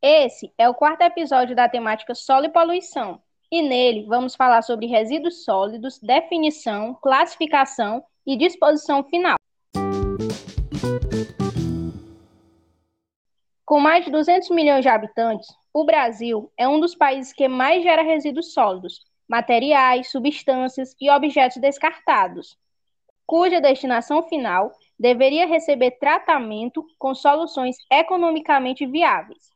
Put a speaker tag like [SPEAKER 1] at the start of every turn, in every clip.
[SPEAKER 1] Esse é o quarto episódio da temática Solo e Poluição, e nele vamos falar sobre resíduos sólidos, definição, classificação e disposição final. Com mais de 200 milhões de habitantes, o Brasil é um dos países que mais gera resíduos sólidos, materiais, substâncias e objetos descartados, cuja destinação final deveria receber tratamento com soluções economicamente viáveis.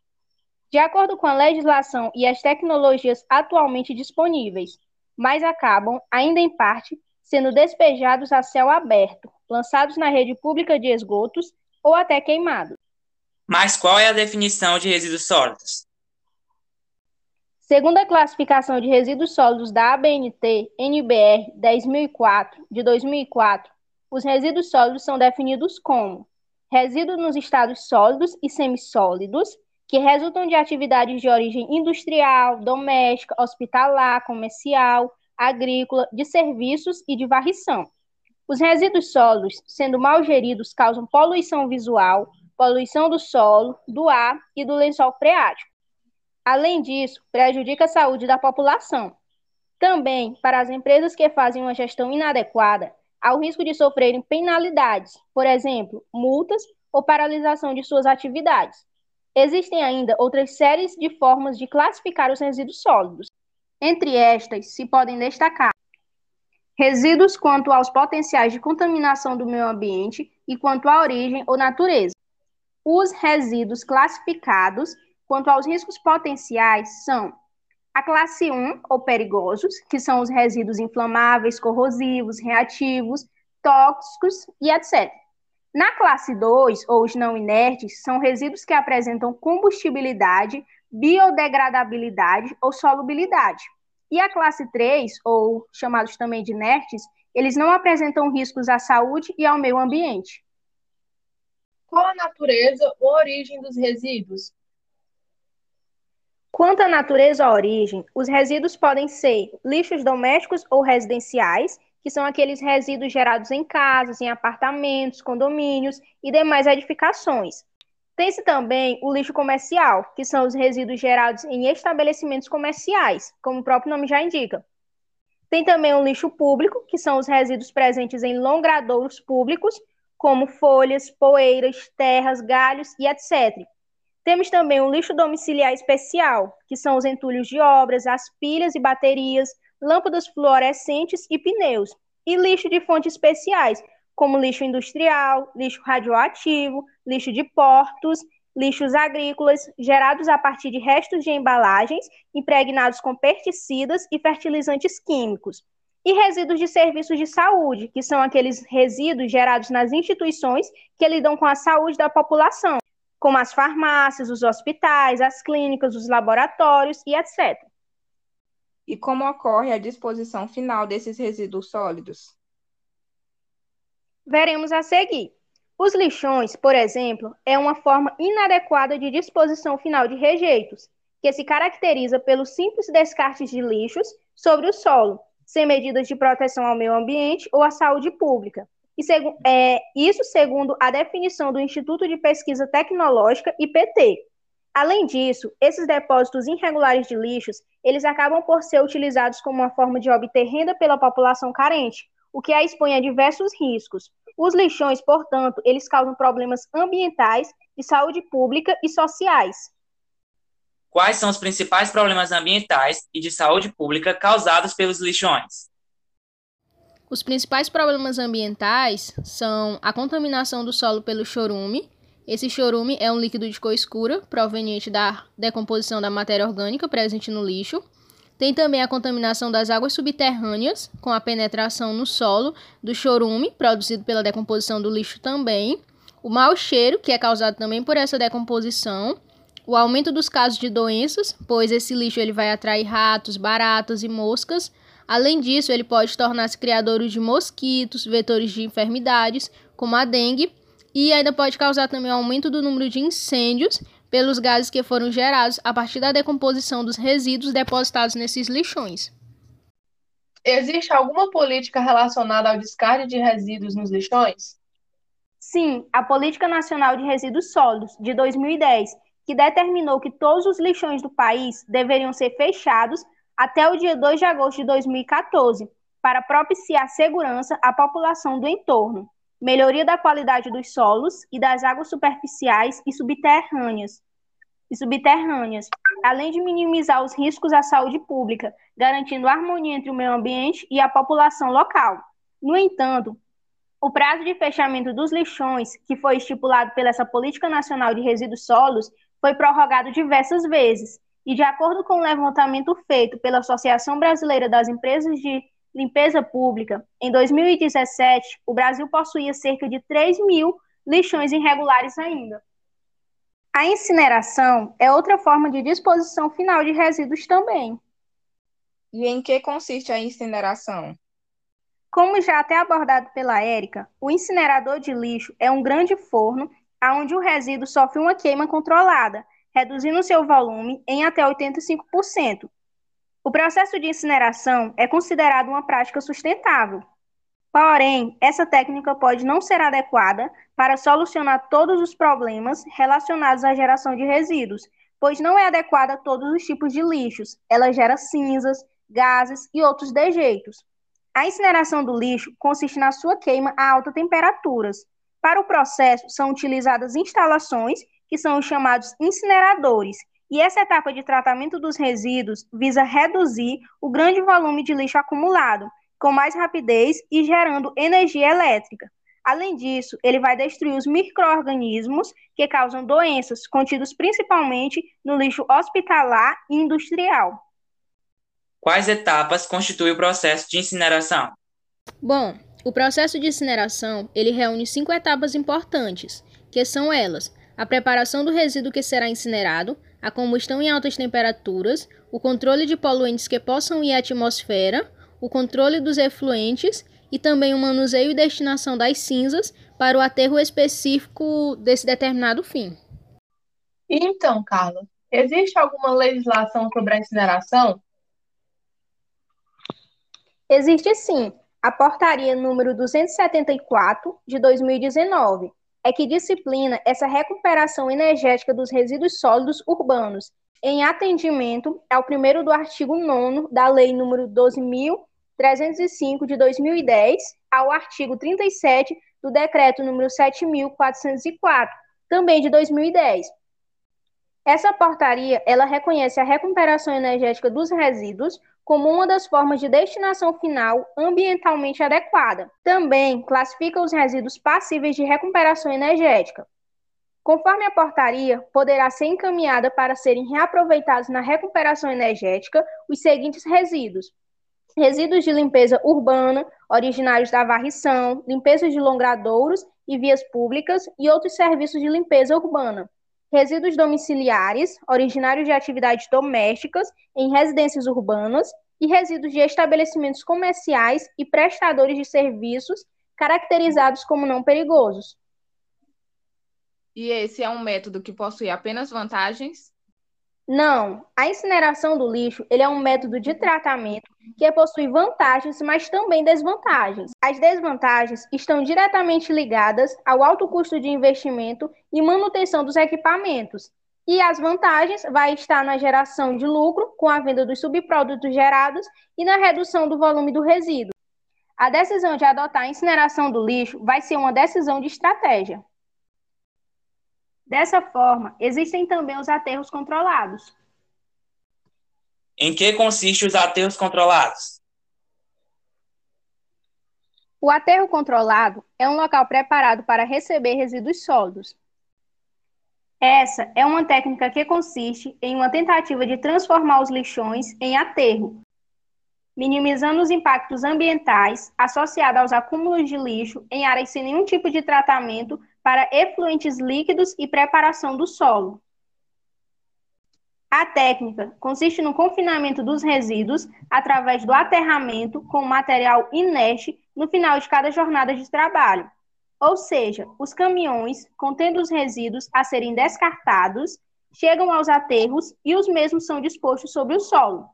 [SPEAKER 1] De acordo com a legislação e as tecnologias atualmente disponíveis, mas acabam, ainda em parte, sendo despejados a céu aberto, lançados na rede pública de esgotos ou até queimados.
[SPEAKER 2] Mas qual é a definição de resíduos sólidos?
[SPEAKER 1] Segundo a classificação de resíduos sólidos da ABNT NBR 10004 de 2004, os resíduos sólidos são definidos como resíduos nos estados sólidos e semissólidos que resultam de atividades de origem industrial, doméstica, hospitalar, comercial, agrícola, de serviços e de varrição. Os resíduos sólidos, sendo mal geridos, causam poluição visual, poluição do solo, do ar e do lençol freático. Além disso, prejudica a saúde da população. Também, para as empresas que fazem uma gestão inadequada, há o risco de sofrerem penalidades, por exemplo, multas ou paralisação de suas atividades. Existem ainda outras séries de formas de classificar os resíduos sólidos. Entre estas, se podem destacar resíduos quanto aos potenciais de contaminação do meio ambiente e quanto à origem ou natureza. Os resíduos classificados quanto aos riscos potenciais são a classe 1, ou perigosos, que são os resíduos inflamáveis, corrosivos, reativos, tóxicos e etc. Na classe 2, ou os não inertes, são resíduos que apresentam combustibilidade, biodegradabilidade ou solubilidade. E a classe 3, ou chamados também de inertes, eles não apresentam riscos à saúde e ao meio ambiente.
[SPEAKER 3] Qual a natureza ou origem dos resíduos?
[SPEAKER 1] Quanto à natureza ou origem, os resíduos podem ser lixos domésticos ou residenciais, que são aqueles resíduos gerados em casas, em apartamentos, condomínios e demais edificações. Tem-se também o lixo comercial, que são os resíduos gerados em estabelecimentos comerciais, como o próprio nome já indica. Tem também o lixo público, que são os resíduos presentes em longradouros públicos, como folhas, poeiras, terras, galhos e etc. Temos também o lixo domiciliar especial, que são os entulhos de obras, as pilhas e baterias, lâmpadas fluorescentes e pneus. E lixo de fontes especiais, como lixo industrial, lixo radioativo, lixo de portos, lixos agrícolas, gerados a partir de restos de embalagens impregnados com pesticidas e fertilizantes químicos. E resíduos de serviços de saúde, que são aqueles resíduos gerados nas instituições que lidam com a saúde da população, como as farmácias, os hospitais, as clínicas, os laboratórios e etc.
[SPEAKER 4] E como ocorre a disposição final desses resíduos sólidos?
[SPEAKER 1] Veremos a seguir. Os lixões, por exemplo, é uma forma inadequada de disposição final de rejeitos, que se caracteriza pelo simples descarte de lixos sobre o solo, sem medidas de proteção ao meio ambiente ou à saúde pública, e é, isso segundo a definição do Instituto de Pesquisa Tecnológica, IPT. Além disso, esses depósitos irregulares de lixos, eles acabam por ser utilizados como uma forma de obter renda pela população carente, o que a expõe a diversos riscos. Os lixões, portanto, eles causam problemas ambientais, de saúde pública e sociais.
[SPEAKER 2] Quais são os principais problemas ambientais e de saúde pública causados pelos lixões?
[SPEAKER 5] Os principais problemas ambientais são a contaminação do solo pelo chorume. Esse chorume é um líquido de cor escura proveniente da decomposição da matéria orgânica presente no lixo. Tem também a contaminação das águas subterrâneas, com a penetração no solo do chorume, produzido pela decomposição do lixo também. O mau cheiro, que é causado também por essa decomposição. O aumento dos casos de doenças, pois esse lixo ele vai atrair ratos, baratas e moscas, Além disso, ele pode tornar-se criador de mosquitos, vetores de enfermidades, como a dengue, e ainda pode causar também o aumento do número de incêndios pelos gases que foram gerados a partir da decomposição dos resíduos depositados nesses lixões.
[SPEAKER 3] Existe alguma política relacionada ao descarte de resíduos nos lixões?
[SPEAKER 1] Sim, a Política Nacional de Resíduos Sólidos, de 2010, que determinou que todos os lixões do país deveriam ser fechados até o dia 2 de agosto de 2014, para propiciar segurança à população do entorno, melhoria da qualidade dos solos e das águas superficiais e subterrâneas, e subterrâneas, além de minimizar os riscos à saúde pública, garantindo harmonia entre o meio ambiente e a população local. No entanto, o prazo de fechamento dos lixões, que foi estipulado pela essa Política Nacional de Resíduos Sólidos, foi prorrogado diversas vezes, e de acordo com o levantamento feito pela Associação Brasileira das Empresas de Limpeza Pública, em 2017, o Brasil possuía cerca de 3 mil lixões irregulares ainda. A incineração é outra forma de disposição final de resíduos também.
[SPEAKER 4] E em que consiste a incineração?
[SPEAKER 1] Como já até abordado pela Érica, o incinerador de lixo é um grande forno onde o resíduo sofre uma queima controlada, reduzindo seu volume em até 85%. O processo de incineração é considerado uma prática sustentável. Porém, essa técnica pode não ser adequada para solucionar todos os problemas relacionados à geração de resíduos, pois não é adequada a todos os tipos de lixos. Ela gera cinzas, gases e outros dejeitos. A incineração do lixo consiste na sua queima a altas temperaturas. Para o processo, são utilizadas instalações que são os chamados incineradores, e essa etapa de tratamento dos resíduos visa reduzir o grande volume de lixo acumulado, com mais rapidez e gerando energia elétrica. Além disso, ele vai destruir os microorganismos que causam doenças, contidos principalmente no lixo hospitalar e industrial.
[SPEAKER 2] Quais etapas constitui o processo de incineração?
[SPEAKER 5] Bom, o processo de incineração, ele reúne cinco etapas importantes, que são elas: a preparação do resíduo que será incinerado, a combustão em altas temperaturas, o controle de poluentes que possam ir à atmosfera, o controle dos efluentes e também o manuseio e destinação das cinzas para o aterro específico desse determinado fim.
[SPEAKER 3] Então, Carla, existe alguma legislação sobre a incineração?
[SPEAKER 1] Existe sim. A portaria número 274 de 2019 é que disciplina essa recuperação energética dos resíduos sólidos urbanos, em atendimento ao primeiro do artigo 9 da Lei número 12.305 de 2010, ao artigo 37 do decreto número 7.404, também de 2010. Essa portaria, ela reconhece a recuperação energética dos resíduos como uma das formas de destinação final ambientalmente adequada. Também classifica os resíduos passíveis de recuperação energética. Conforme a portaria, poderá ser encaminhada para serem reaproveitados na recuperação energética os seguintes resíduos: resíduos de limpeza urbana, originários da varrição, limpeza de longradouros e vias públicas e outros serviços de limpeza urbana resíduos domiciliares, originários de atividades domésticas em residências urbanas, e resíduos de estabelecimentos comerciais e prestadores de serviços caracterizados como não perigosos.
[SPEAKER 4] E esse é um método que possui apenas vantagens?
[SPEAKER 1] Não, a incineração do lixo ele é um método de tratamento que possui vantagens, mas também desvantagens. As desvantagens estão diretamente ligadas ao alto custo de investimento e manutenção dos equipamentos. E as vantagens vai estar na geração de lucro com a venda dos subprodutos gerados e na redução do volume do resíduo. A decisão de adotar a incineração do lixo vai ser uma decisão de estratégia. Dessa forma, existem também os aterros controlados.
[SPEAKER 2] Em que consistem os aterros controlados?
[SPEAKER 1] O aterro controlado é um local preparado para receber resíduos sólidos. Essa é uma técnica que consiste em uma tentativa de transformar os lixões em aterro, minimizando os impactos ambientais associados aos acúmulos de lixo em áreas sem nenhum tipo de tratamento para efluentes líquidos e preparação do solo. A técnica consiste no confinamento dos resíduos através do aterramento com material inerte no final de cada jornada de trabalho. Ou seja, os caminhões contendo os resíduos a serem descartados chegam aos aterros e os mesmos são dispostos sobre o solo.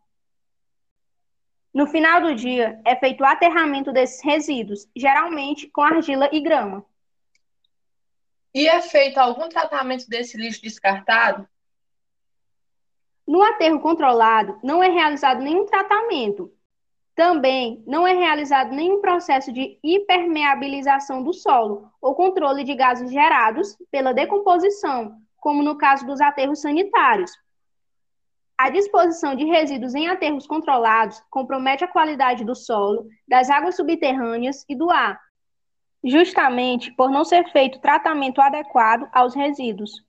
[SPEAKER 1] No final do dia, é feito o aterramento desses resíduos, geralmente com argila e grama.
[SPEAKER 3] E é feito algum tratamento desse lixo descartado?
[SPEAKER 1] No aterro controlado, não é realizado nenhum tratamento. Também não é realizado nenhum processo de impermeabilização do solo ou controle de gases gerados pela decomposição, como no caso dos aterros sanitários. A disposição de resíduos em aterros controlados compromete a qualidade do solo, das águas subterrâneas e do ar, justamente por não ser feito tratamento adequado aos resíduos.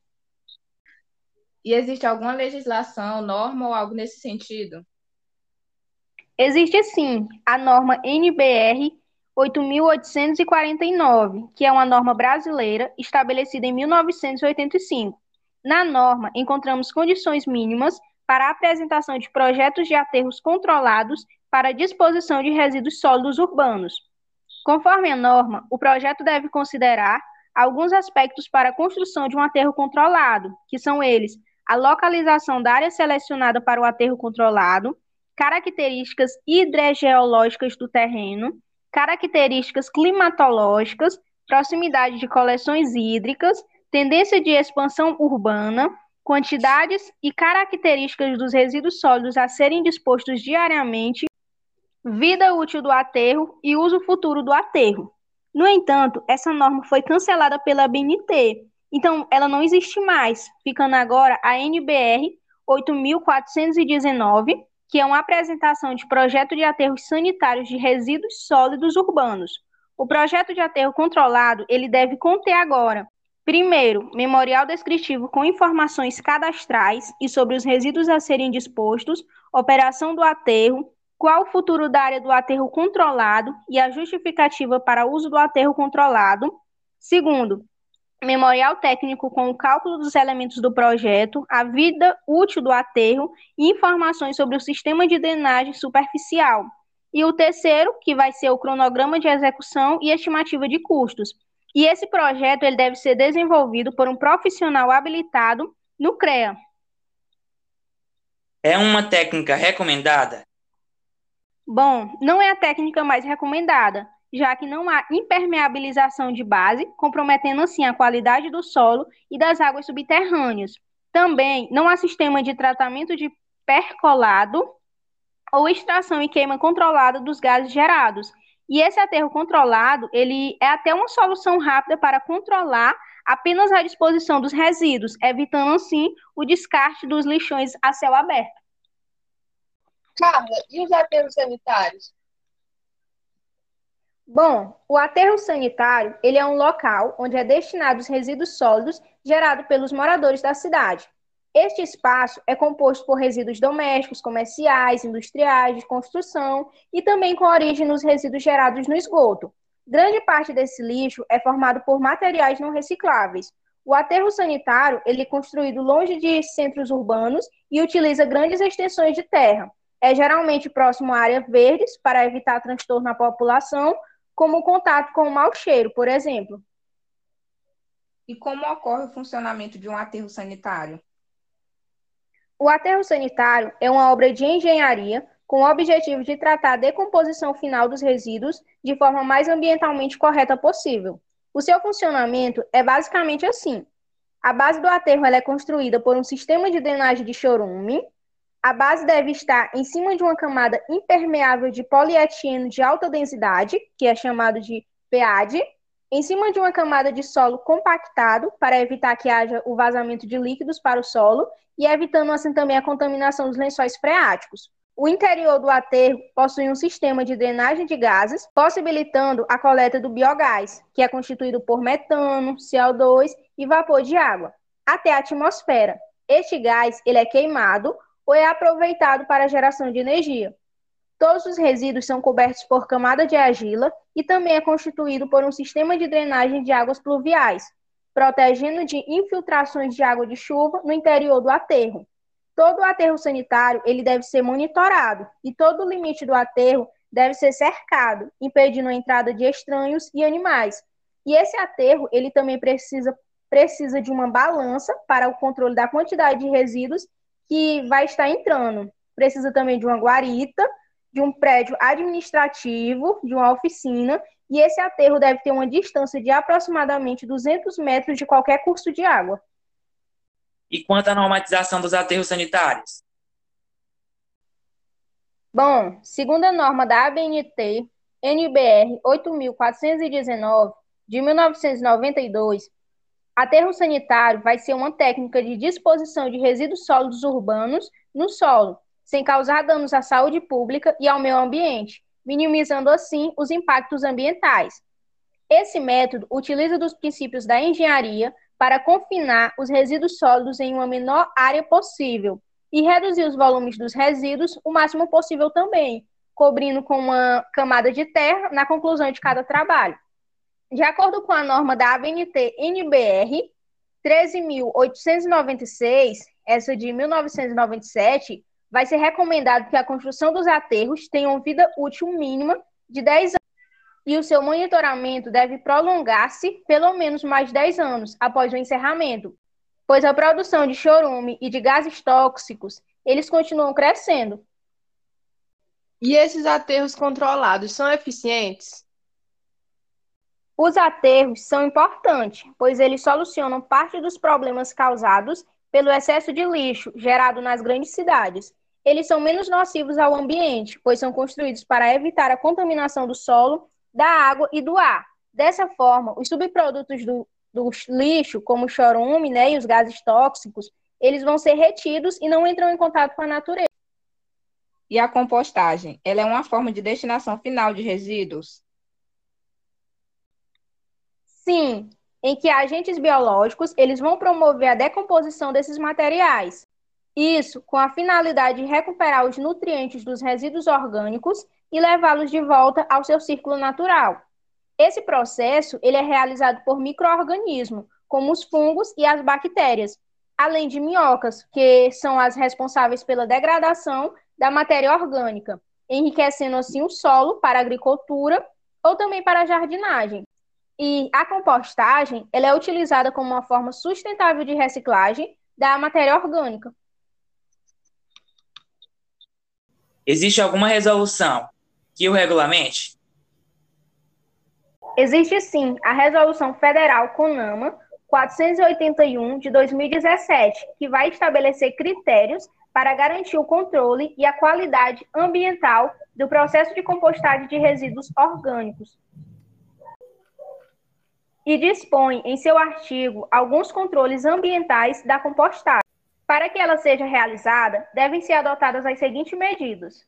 [SPEAKER 4] E existe alguma legislação, norma ou algo nesse sentido?
[SPEAKER 1] Existe sim a norma NBR 8.849, que é uma norma brasileira estabelecida em 1985. Na norma, encontramos condições mínimas para a apresentação de projetos de aterros controlados para disposição de resíduos sólidos urbanos. Conforme a norma, o projeto deve considerar alguns aspectos para a construção de um aterro controlado, que são eles: a localização da área selecionada para o aterro controlado, características hidrogeológicas do terreno, características climatológicas, proximidade de coleções hídricas, tendência de expansão urbana, quantidades e características dos resíduos sólidos a serem dispostos diariamente, vida útil do aterro e uso futuro do aterro. No entanto, essa norma foi cancelada pela BNT, então ela não existe mais, ficando agora a NBR 8419, que é uma apresentação de projeto de aterros sanitários de resíduos sólidos urbanos. O projeto de aterro controlado, ele deve conter agora Primeiro, memorial descritivo com informações cadastrais e sobre os resíduos a serem dispostos, operação do aterro, qual o futuro da área do aterro controlado e a justificativa para uso do aterro controlado. Segundo, memorial técnico com o cálculo dos elementos do projeto, a vida útil do aterro e informações sobre o sistema de drenagem superficial. E o terceiro, que vai ser o cronograma de execução e estimativa de custos e esse projeto ele deve ser desenvolvido por um profissional habilitado no CREA.
[SPEAKER 2] É uma técnica recomendada?
[SPEAKER 1] Bom, não é a técnica mais recomendada, já que não há impermeabilização de base, comprometendo assim a qualidade do solo e das águas subterrâneas. Também não há sistema de tratamento de percolado ou extração e queima controlada dos gases gerados, e esse aterro controlado, ele é até uma solução rápida para controlar apenas a disposição dos resíduos, evitando assim o descarte dos lixões a céu aberto.
[SPEAKER 3] Carla, e os aterros sanitários?
[SPEAKER 1] Bom, o aterro sanitário, ele é um local onde é destinado os resíduos sólidos gerados pelos moradores da cidade. Este espaço é composto por resíduos domésticos, comerciais, industriais, de construção e também com origem nos resíduos gerados no esgoto. Grande parte desse lixo é formado por materiais não recicláveis. O aterro sanitário ele é construído longe de centros urbanos e utiliza grandes extensões de terra. É geralmente próximo a áreas verdes para evitar transtorno na população, como o contato com o mau cheiro, por exemplo.
[SPEAKER 4] E como ocorre o funcionamento de um aterro sanitário?
[SPEAKER 1] O aterro sanitário é uma obra de engenharia com o objetivo de tratar a decomposição final dos resíduos de forma mais ambientalmente correta possível. O seu funcionamento é basicamente assim: a base do aterro é construída por um sistema de drenagem de chorume. A base deve estar em cima de uma camada impermeável de polietileno de alta densidade, que é chamado de PAD, em cima de uma camada de solo compactado para evitar que haja o vazamento de líquidos para o solo e evitando assim também a contaminação dos lençóis freáticos. O interior do aterro possui um sistema de drenagem de gases, possibilitando a coleta do biogás, que é constituído por metano, CO2 e vapor de água, até a atmosfera. Este gás ele é queimado ou é aproveitado para a geração de energia. Todos os resíduos são cobertos por camada de argila e também é constituído por um sistema de drenagem de águas pluviais, protegendo de infiltrações de água de chuva no interior do aterro. Todo o aterro sanitário ele deve ser monitorado e todo o limite do aterro deve ser cercado, impedindo a entrada de estranhos e animais. E esse aterro ele também precisa precisa de uma balança para o controle da quantidade de resíduos que vai estar entrando. Precisa também de uma guarita de um prédio administrativo, de uma oficina, e esse aterro deve ter uma distância de aproximadamente 200 metros de qualquer curso de água.
[SPEAKER 2] E quanto à normatização dos aterros sanitários?
[SPEAKER 1] Bom, segundo a norma da ABNT, NBR 8419 de 1992, aterro sanitário vai ser uma técnica de disposição de resíduos sólidos urbanos no solo, sem causar danos à saúde pública e ao meio ambiente, minimizando assim os impactos ambientais. Esse método utiliza dos princípios da engenharia para confinar os resíduos sólidos em uma menor área possível e reduzir os volumes dos resíduos o máximo possível também, cobrindo com uma camada de terra na conclusão de cada trabalho. De acordo com a norma da ABNT NBR 13.896, essa de 1997, vai ser recomendado que a construção dos aterros tenha uma vida útil mínima de 10 anos e o seu monitoramento deve prolongar-se pelo menos mais 10 anos após o encerramento, pois a produção de chorume e de gases tóxicos, eles continuam crescendo.
[SPEAKER 3] E esses aterros controlados são eficientes?
[SPEAKER 1] Os aterros são importantes, pois eles solucionam parte dos problemas causados pelo excesso de lixo gerado nas grandes cidades. Eles são menos nocivos ao ambiente, pois são construídos para evitar a contaminação do solo da água e do ar. Dessa forma, os subprodutos do, do lixo, como o chorume né, e os gases tóxicos, eles vão ser retidos e não entram em contato com a natureza.
[SPEAKER 4] E a compostagem, ela é uma forma de destinação final de resíduos?
[SPEAKER 1] Sim, em que agentes biológicos eles vão promover a decomposição desses materiais. Isso com a finalidade de recuperar os nutrientes dos resíduos orgânicos e levá-los de volta ao seu círculo natural. Esse processo ele é realizado por microorganismos, como os fungos e as bactérias, além de minhocas, que são as responsáveis pela degradação da matéria orgânica, enriquecendo assim o solo para agricultura ou também para jardinagem. E a compostagem ela é utilizada como uma forma sustentável de reciclagem da matéria orgânica.
[SPEAKER 2] Existe alguma resolução que o regulamente?
[SPEAKER 1] Existe sim a Resolução Federal CONAMA 481 de 2017, que vai estabelecer critérios para garantir o controle e a qualidade ambiental do processo de compostagem de resíduos orgânicos. E dispõe em seu artigo alguns controles ambientais da compostagem. Para que ela seja realizada, devem ser adotadas as seguintes medidas: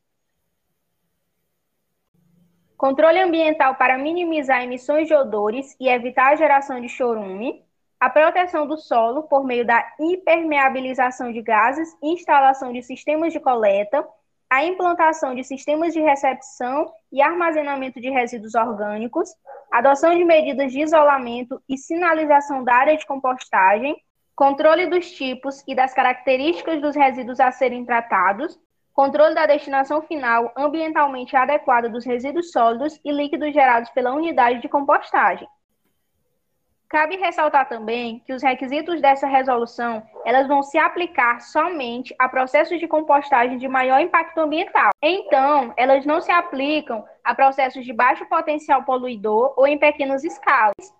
[SPEAKER 1] controle ambiental para minimizar emissões de odores e evitar a geração de chorume, a proteção do solo por meio da impermeabilização de gases instalação de sistemas de coleta, a implantação de sistemas de recepção e armazenamento de resíduos orgânicos, adoção de medidas de isolamento e sinalização da área de compostagem, controle dos tipos e das características dos resíduos a serem tratados, controle da destinação final ambientalmente adequada dos resíduos sólidos e líquidos gerados pela unidade de compostagem. Cabe ressaltar também que os requisitos dessa resolução, elas vão se aplicar somente a processos de compostagem de maior impacto ambiental. Então, elas não se aplicam a processos de baixo potencial poluidor ou em pequenas escalas.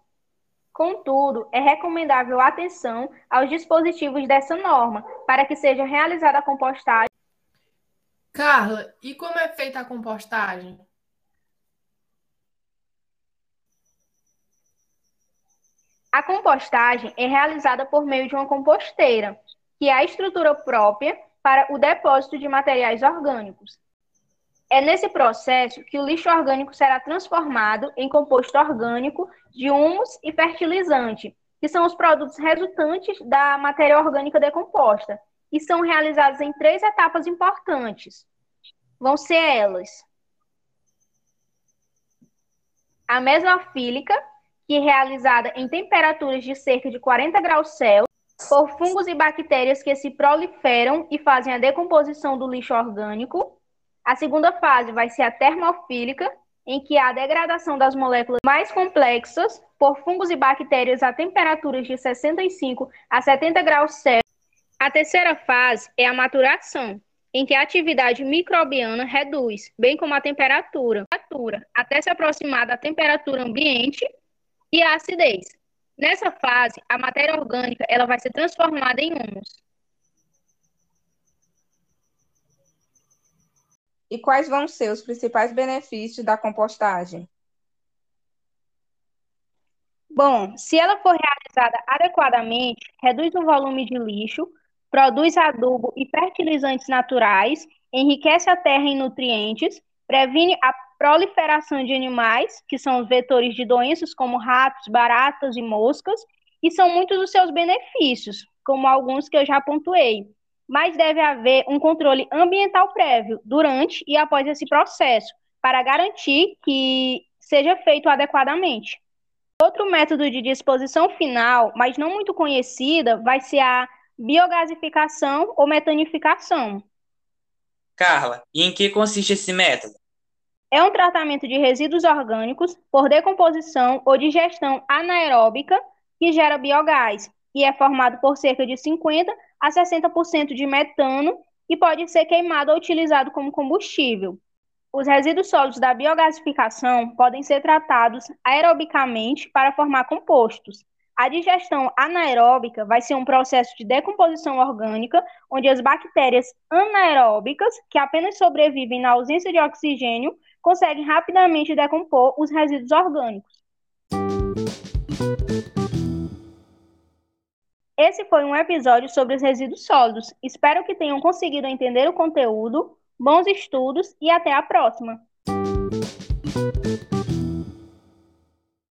[SPEAKER 1] Contudo, é recomendável atenção aos dispositivos dessa norma para que seja realizada a compostagem
[SPEAKER 3] Carla, e como é feita a compostagem?
[SPEAKER 1] A compostagem é realizada por meio de uma composteira, que é a estrutura própria para o depósito de materiais orgânicos. É nesse processo que o lixo orgânico será transformado em composto orgânico de humus e fertilizante, que são os produtos resultantes da matéria orgânica decomposta, e são realizadas em três etapas importantes. Vão ser elas: a mesofílica, que é realizada em temperaturas de cerca de 40 graus Celsius, por fungos e bactérias que se proliferam e fazem a decomposição do lixo orgânico. A segunda fase vai ser a termofílica, em que há a degradação das moléculas mais complexas por fungos e bactérias a temperaturas de 65 a 70 graus Celsius a terceira fase é a maturação, em que a atividade microbiana reduz, bem como a temperatura, até se aproximar da temperatura ambiente e a acidez. Nessa fase, a matéria orgânica ela vai ser transformada em humus.
[SPEAKER 4] E quais vão ser os principais benefícios da compostagem?
[SPEAKER 1] Bom, se ela for realizada adequadamente, reduz o volume de lixo, produz adubo e fertilizantes naturais, enriquece a terra em nutrientes, previne a proliferação de animais, que são vetores de doenças como ratos, baratas e moscas, e são muitos os seus benefícios, como alguns que eu já pontuei. Mas deve haver um controle ambiental prévio durante e após esse processo, para garantir que seja feito adequadamente. Outro método de disposição final, mas não muito conhecida, vai ser a biogasificação ou metanificação.
[SPEAKER 2] Carla, e em que consiste esse método?
[SPEAKER 1] É um tratamento de resíduos orgânicos por decomposição ou digestão anaeróbica que gera biogás, e é formado por cerca de 50 a 60% de metano e pode ser queimado ou utilizado como combustível. Os resíduos sólidos da biogasificação podem ser tratados aerobicamente para formar compostos. A digestão anaeróbica vai ser um processo de decomposição orgânica, onde as bactérias anaeróbicas, que apenas sobrevivem na ausência de oxigênio, conseguem rapidamente decompor os resíduos orgânicos. Esse foi um episódio sobre os resíduos sólidos. Espero que tenham conseguido entender o conteúdo Bons estudos e até a próxima!